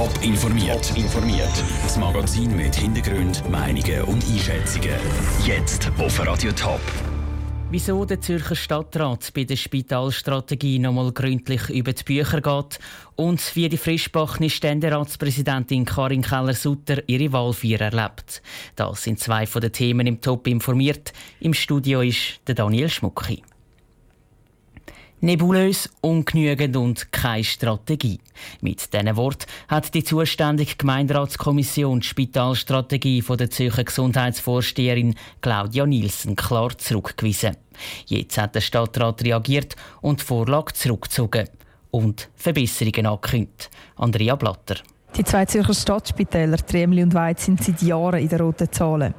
Top informiert. informiert. Das Magazin mit Hintergrund, Meinungen und Einschätzungen. Jetzt auf Radio Top. Wieso der Zürcher Stadtrat bei der Spitalstrategie nochmal gründlich über die Bücher geht und wie die frischbachene Ständeratspräsidentin Karin Keller-Sutter ihre Wahlfeier erlebt. Das sind zwei von den Themen im Top informiert. Im Studio ist der Daniel Schmucki. Nebulös, ungenügend und keine Strategie. Mit diesen Wort hat die zuständige Gemeinderatskommission die Spitalstrategie von der Zürcher Gesundheitsvorsteherin Claudia Nielsen klar zurückgewiesen. Jetzt hat der Stadtrat reagiert und die Vorlage zurückgezogen und Verbesserungen angekündigt. Andrea Blatter. Die zwei Zürcher Stadtspitäler, Tremli und Weiz, sind seit Jahren in den roten Zahlen.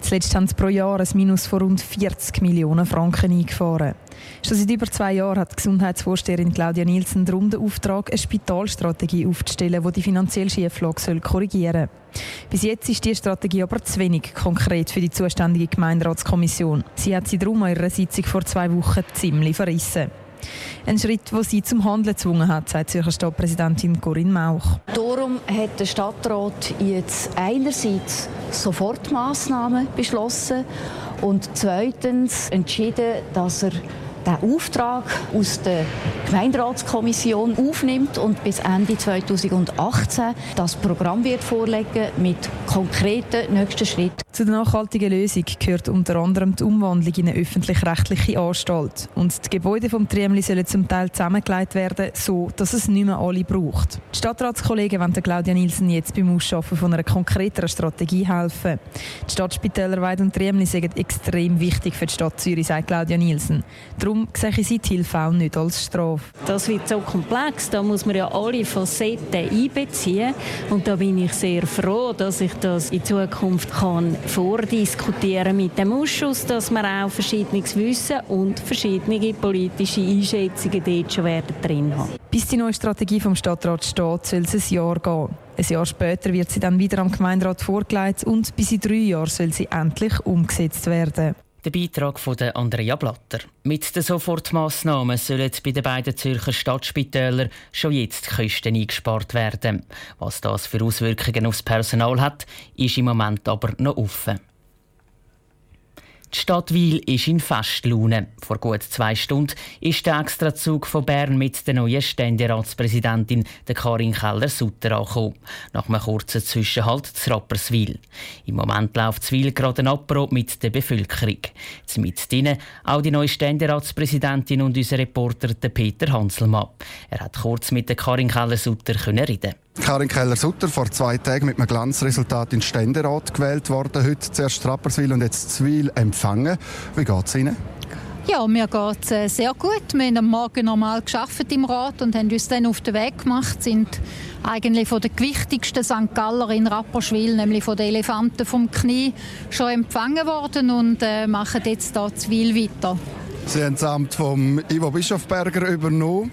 Zuletzt haben sie pro Jahr ein Minus von rund 40 Millionen Franken eingefahren. Schon seit über zwei Jahren hat die Gesundheitsvorsteherin Claudia Nielsen darum den Auftrag, eine Spitalstrategie aufzustellen, die die finanzielle Schieflage korrigieren soll. Bis jetzt ist diese Strategie aber zu wenig konkret für die zuständige Gemeinderatskommission. Sie hat sie darum an ihrer Sitzung vor zwei Wochen ziemlich verrissen. Ein Schritt, der sie zum Handeln gezwungen hat, sagt Zürcher Stadtpräsidentin Corinne Mauch. Darum hat der Stadtrat jetzt einerseits Sofortmaßnahmen beschlossen und zweitens entschieden, dass er den Auftrag aus der Gemeinderatskommission aufnimmt und bis Ende 2018 das Programm wird vorlegen mit konkreten nächsten Schritten. Zu der nachhaltigen Lösung gehört unter anderem die Umwandlung in eine öffentlich-rechtliche Anstalt. Und die Gebäude vom Triemli sollen zum Teil zusammengelegt werden, so dass es nicht mehr alle braucht. Die Stadtratskollegen wollen Claudia Nielsen jetzt beim Ausschaffen von einer konkreteren Strategie helfen. Die Stadtspitäler Weid und Triemli sind extrem wichtig für die Stadt Zürich, sagt Claudia Nielsen. Darum sehe ich sie die Hilfe auch nicht als Strafe. Das wird so komplex, da muss man ja alle Facetten einbeziehen. Und da bin ich sehr froh, dass ich das in Zukunft kann vordiskutieren mit dem Ausschuss, dass wir auch verschiedenes Wissen und verschiedene politische Einschätzungen dort schon werden drin haben. Bis die neue Strategie vom Stadtrat steht, soll es ein Jahr gehen. Ein Jahr später wird sie dann wieder am Gemeinderat vorgelegt und bis in drei Jahren soll sie endlich umgesetzt werden. Der Beitrag von Andrea Blatter. Mit den Sofortmaßnahmen sollen bei den beiden Zürcher Stadtspitälern schon jetzt Kosten eingespart werden. Was das für Auswirkungen aufs Personal hat, ist im Moment aber noch offen. Die Stadt Wil ist in Festlaune. Vor gut zwei Stunden ist der Extrazug von Bern mit der neuen Ständeratspräsidentin der Karin Keller-Sutter angekommen. Nach einem kurzen Zwischenhalt zu Rapperswil. Im Moment läuft Zwil gerade ein Apro mit der Bevölkerung. Mit drinnen auch die neue Ständeratspräsidentin und unser Reporter Peter Hanselmann. Er hat kurz mit der Karin Keller-Sutter reden Karin Keller-Sutter vor zwei Tagen mit einem Glanzresultat in Ständerat gewählt worden. Heute zuerst Rapperswil und jetzt Zwil empfangen. Wie geht es Ihnen? Ja, mir geht es äh, sehr gut. Wir haben am Morgen normal geschafft im Rat und haben uns dann auf den Weg gemacht, sind eigentlich von den gewichtigsten St. Galler in Rapperswil, nämlich von den Elefanten vom Knie, schon empfangen worden und äh, machen jetzt hier Zwil weiter. Sie haben das Amt von Ivo Bischofberger übernommen.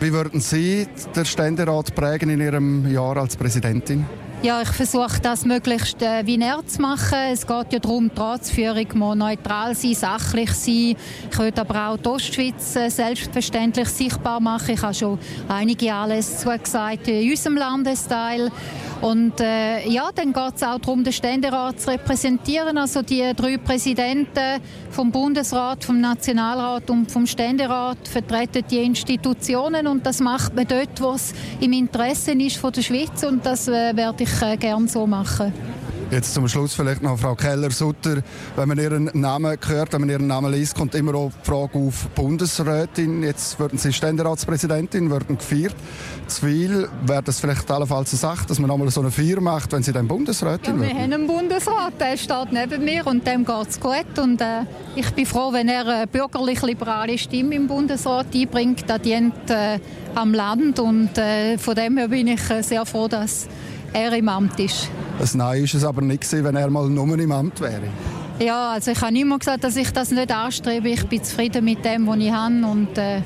Wie würden Sie den Ständerat prägen in Ihrem Jahr als Präsidentin? Ja, ich versuche das möglichst äh, wie näher zu machen. Es geht ja darum, die Ratsführung muss neutral sein, sachlich sein. Ich würde aber auch die Ostschweiz äh, selbstverständlich sichtbar machen. Ich habe schon einige alles zugesagt in unserem Landesteil. Und äh, ja, dann geht es auch darum, den Ständerat zu repräsentieren. Also die drei Präsidenten vom Bundesrat, vom Nationalrat und vom Ständerat vertreten die Institutionen und das macht man dort, wo es im Interesse ist von der Schweiz und das äh, werde ich äh, gerne so machen. Jetzt zum Schluss vielleicht noch Frau Keller-Sutter. Wenn man Ihren Namen hört, wenn man Ihren Namen liest, kommt immer auch die Frage auf Bundesrätin. Jetzt werden Sie Ständeratspräsidentin, werden gefeiert. Zu viel wäre das vielleicht allenfalls eine Sache, dass man nochmal so eine Feier macht, wenn Sie dann Bundesrätin ja, werden? Wir haben einen Bundesrat, der steht neben mir und dem geht es gut. Und, äh, ich bin froh, wenn er eine bürgerlich-liberale Stimme im Bundesrat einbringt. Das dient äh, am Land und äh, von dem her bin ich äh, sehr froh, dass er im Amt ist. Ein Nein ist es aber nicht gewesen, wenn er mal nur im Amt wäre. Ja, also ich habe immer gesagt, dass ich das nicht anstrebe. Ich bin zufrieden mit dem, was ich habe und äh,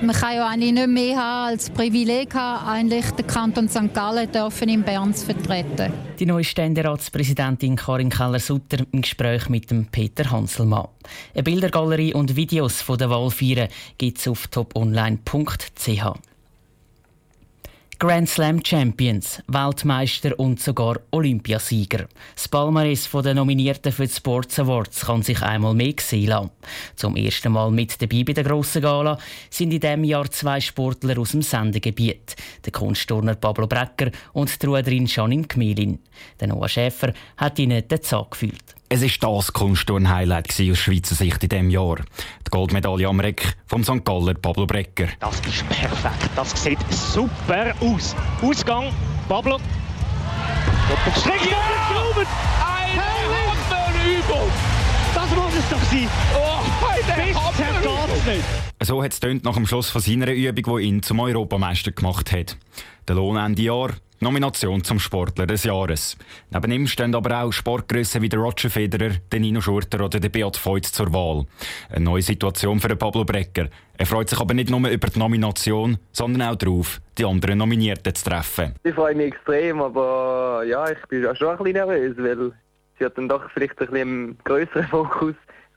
man kann ja eigentlich nicht mehr haben als Privileg haben, eigentlich den Kanton St. Gallen dürfen in Bern zu vertreten. Die neue Ständeratspräsidentin Karin Keller-Sutter im Gespräch mit dem Peter Hanselmann. Eine Bildergalerie und Videos von der Wahlfeier gibt es auf toponline.ch. Grand Slam Champions, Weltmeister und sogar Olympiasieger. Das Palmares der Nominierten für die Sports Awards kann sich einmal mehr sehen lassen. Zum ersten Mal mit dabei bei der grossen Gala sind in diesem Jahr zwei Sportler aus dem Sendegebiet. Der Kunstturner Pablo Brecker und die Ruderin Janine Gmelin. Der Noah Schäfer hat ihnen den Zahn gefühlt. Es war das Kunstturn-Highlight aus Schweizer Sicht in diesem Jahr. Die Goldmedaille am Reck vom St. Galler Pablo Brecker. Das ist perfekt. Das sieht super aus. Ausgang, Pablo. Doppelstrecke. Ja! Ein Übung. Das muss es doch sein. Oh, geht's nicht. So hat es nach dem Schluss von seiner Übung, die ihn zum Europameister gemacht hat. Der Lohn Ende Jahr Nomination zum Sportler des Jahres. Neben ihm stehen aber auch Sportgrössen wie der Roger Federer, der Nino Schurter oder der Beat Voigt zur Wahl. Eine neue Situation für den Pablo Brecker. Er freut sich aber nicht nur über die Nomination, sondern auch darauf, die anderen Nominierten zu treffen. Ich freue mich extrem, aber ja, ich bin auch schon ein bisschen nervös, weil sie hat dann doch vielleicht ein bisschen größeren Fokus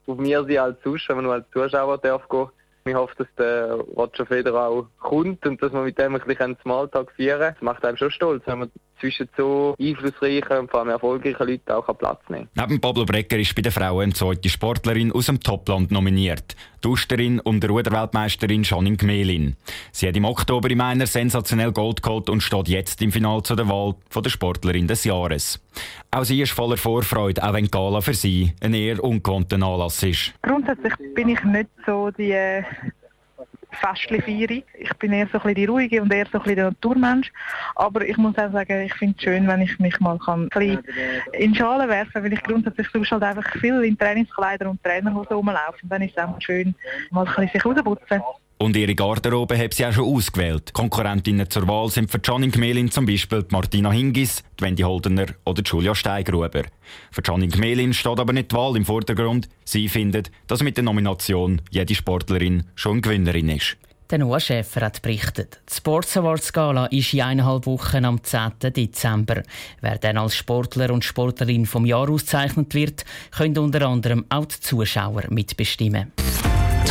auf mir sein als Zuschauer, wenn man als Zuschauer darf gehen. Ich hoffe, dass der Roger Federer auch kommt und dass wir mit dem ein bisschen Smalltalk feiern kann. Das macht einem schon stolz, wenn man zwischen so einflussreichen und vor allem erfolgreichen Leuten auch Platz nehmen kann. Neben Pablo Brecker ist bei den Frauen eine zweite Sportlerin aus dem Topland nominiert. Die Usterin und der Ruderweltmeisterin Janine Gmelin. Sie hat im Oktober im Einer sensationell Gold geholt und steht jetzt im Finale zu der Wahl von der Sportlerin des Jahres. Auch sie ist voller Vorfreude, auch wenn die Gala für sie ein eher ungewohnter Anlass ist. Grundsätzlich bin ich nicht so die Festchen feiere. Ich bin eher so ein die Ruhige und eher so ein der Naturmensch. Aber ich muss auch sagen, ich finde es schön, wenn ich mich mal kann ein in Schalen werfen weil ich grundsätzlich sonst halt einfach viel in Trainingskleider und Trainerhosen rumlaufe. Und dann ist es einfach schön, mal ein bisschen sich rausputzen. Und ihre Garderobe hat sie auch schon ausgewählt. Konkurrentinnen zur Wahl sind für Janine Gmelin zum Beispiel Martina Hingis, die Wendy Holdener oder Julia Steigruber. Für Janine Gmelin steht aber nicht die Wahl im Vordergrund. Sie findet, dass mit der Nomination jede Sportlerin schon Gewinnerin ist. Der Noah Schäfer hat berichtet. Die Sports Awards Gala ist in eineinhalb Wochen am 10. Dezember. Wer dann als Sportler und Sportlerin vom Jahr ausgezeichnet wird, können unter anderem auch die Zuschauer mitbestimmen.